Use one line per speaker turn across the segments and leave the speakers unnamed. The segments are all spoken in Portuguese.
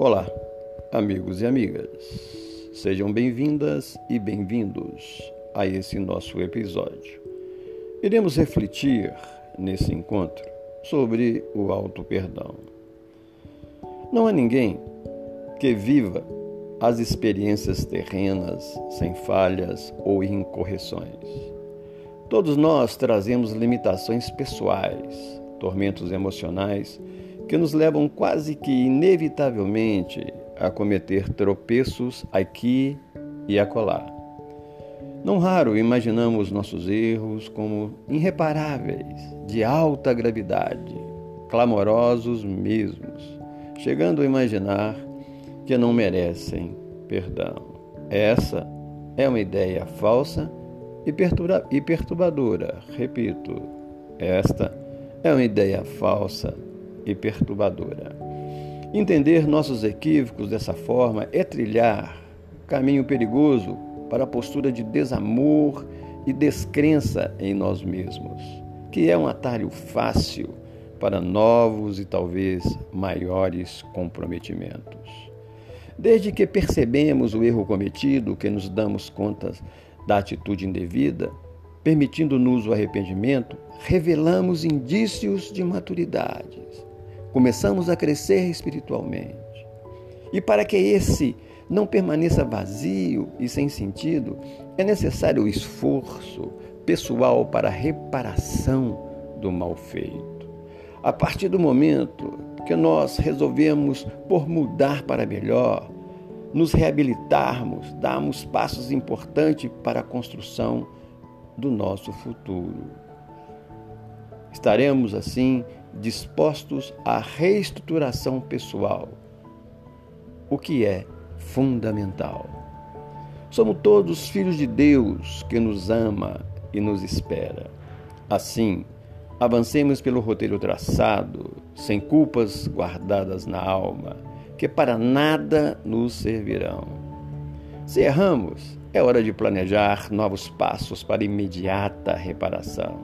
Olá, amigos e amigas. Sejam bem-vindas e bem-vindos a esse nosso episódio. Iremos refletir nesse encontro sobre o auto perdão. Não há ninguém que viva as experiências terrenas sem falhas ou incorreções. Todos nós trazemos limitações pessoais, tormentos emocionais que nos levam quase que inevitavelmente a cometer tropeços aqui e acolá. Não raro imaginamos nossos erros como irreparáveis, de alta gravidade, clamorosos mesmos, chegando a imaginar que não merecem perdão. Essa é uma ideia falsa e perturbadora. Repito, esta é uma ideia falsa e perturbadora. Entender nossos equívocos dessa forma é trilhar caminho perigoso para a postura de desamor e descrença em nós mesmos, que é um atalho fácil para novos e talvez maiores comprometimentos. Desde que percebemos o erro cometido, que nos damos conta da atitude indevida, permitindo-nos o arrependimento, revelamos indícios de maturidade. Começamos a crescer espiritualmente. E para que esse não permaneça vazio e sem sentido, é necessário o esforço pessoal para a reparação do mal feito. A partir do momento que nós resolvemos por mudar para melhor, nos reabilitarmos, darmos passos importantes para a construção do nosso futuro. Estaremos assim dispostos à reestruturação pessoal, o que é fundamental. Somos todos filhos de Deus que nos ama e nos espera. Assim, Avancemos pelo roteiro traçado, sem culpas guardadas na alma, que para nada nos servirão. Se erramos, é hora de planejar novos passos para imediata reparação,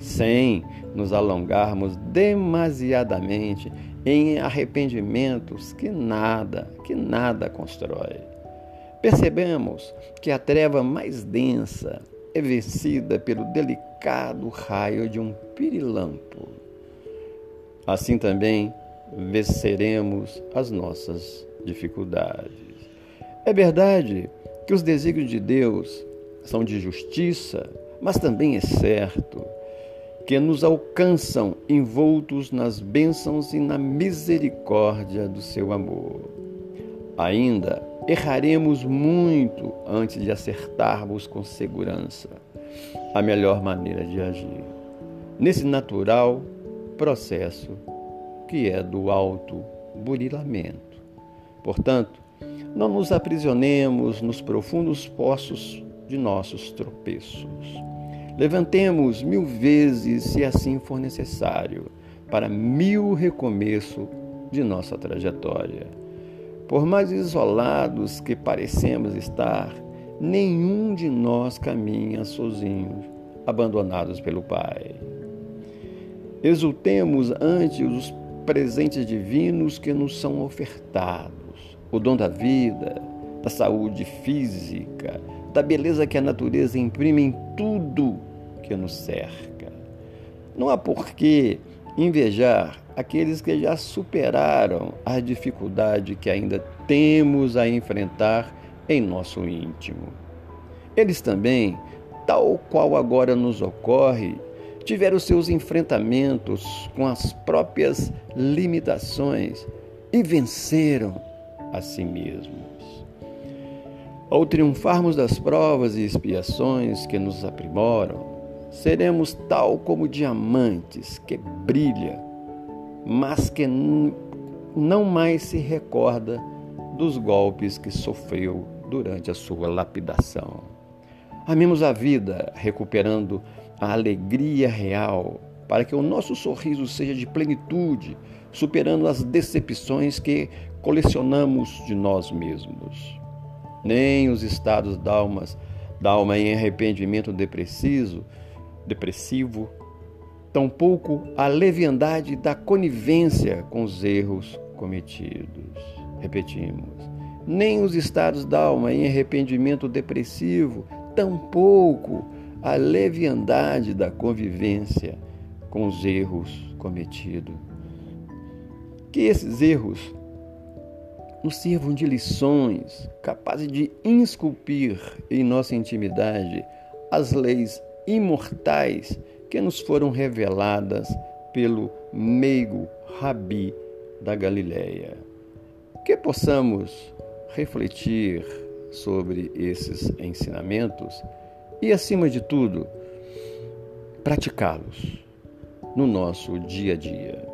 sem nos alongarmos demasiadamente em arrependimentos que nada, que nada constrói. Percebemos que a treva mais densa é vencida pelo delicado raio de um pirilampo. Assim também venceremos as nossas dificuldades. É verdade que os desígnios de Deus são de justiça, mas também é certo que nos alcançam envoltos nas bênçãos e na misericórdia do seu amor. Ainda erraremos muito antes de acertarmos com segurança a melhor maneira de agir. Nesse natural processo que é do auto-burilamento. Portanto, não nos aprisionemos nos profundos poços de nossos tropeços. Levantemos mil vezes, se assim for necessário, para mil recomeços de nossa trajetória por mais isolados que parecemos estar, nenhum de nós caminha sozinhos, abandonados pelo Pai. Exultemos ante os presentes divinos que nos são ofertados: o dom da vida, da saúde física, da beleza que a natureza imprime em tudo que nos cerca. Não há porquê invejar aqueles que já superaram a dificuldade que ainda temos a enfrentar em nosso íntimo. Eles também, tal qual agora nos ocorre, tiveram seus enfrentamentos com as próprias limitações e venceram a si mesmos. Ao triunfarmos das provas e expiações que nos aprimoram, seremos tal como diamantes que brilha, mas que não mais se recorda dos golpes que sofreu durante a sua lapidação. Amemos a vida, recuperando a alegria real, para que o nosso sorriso seja de plenitude, superando as decepções que colecionamos de nós mesmos. Nem os estados da alma, da alma em arrependimento depressivo depressivo, tampouco a leviandade da conivência com os erros cometidos. Repetimos, nem os estados da alma em arrependimento depressivo, tampouco a leviandade da convivência com os erros cometidos. Que esses erros nos sirvam de lições capazes de esculpir em nossa intimidade as leis imortais que nos foram reveladas pelo meigo Rabi da Galileia. Que possamos refletir sobre esses ensinamentos e, acima de tudo, praticá-los no nosso dia a dia.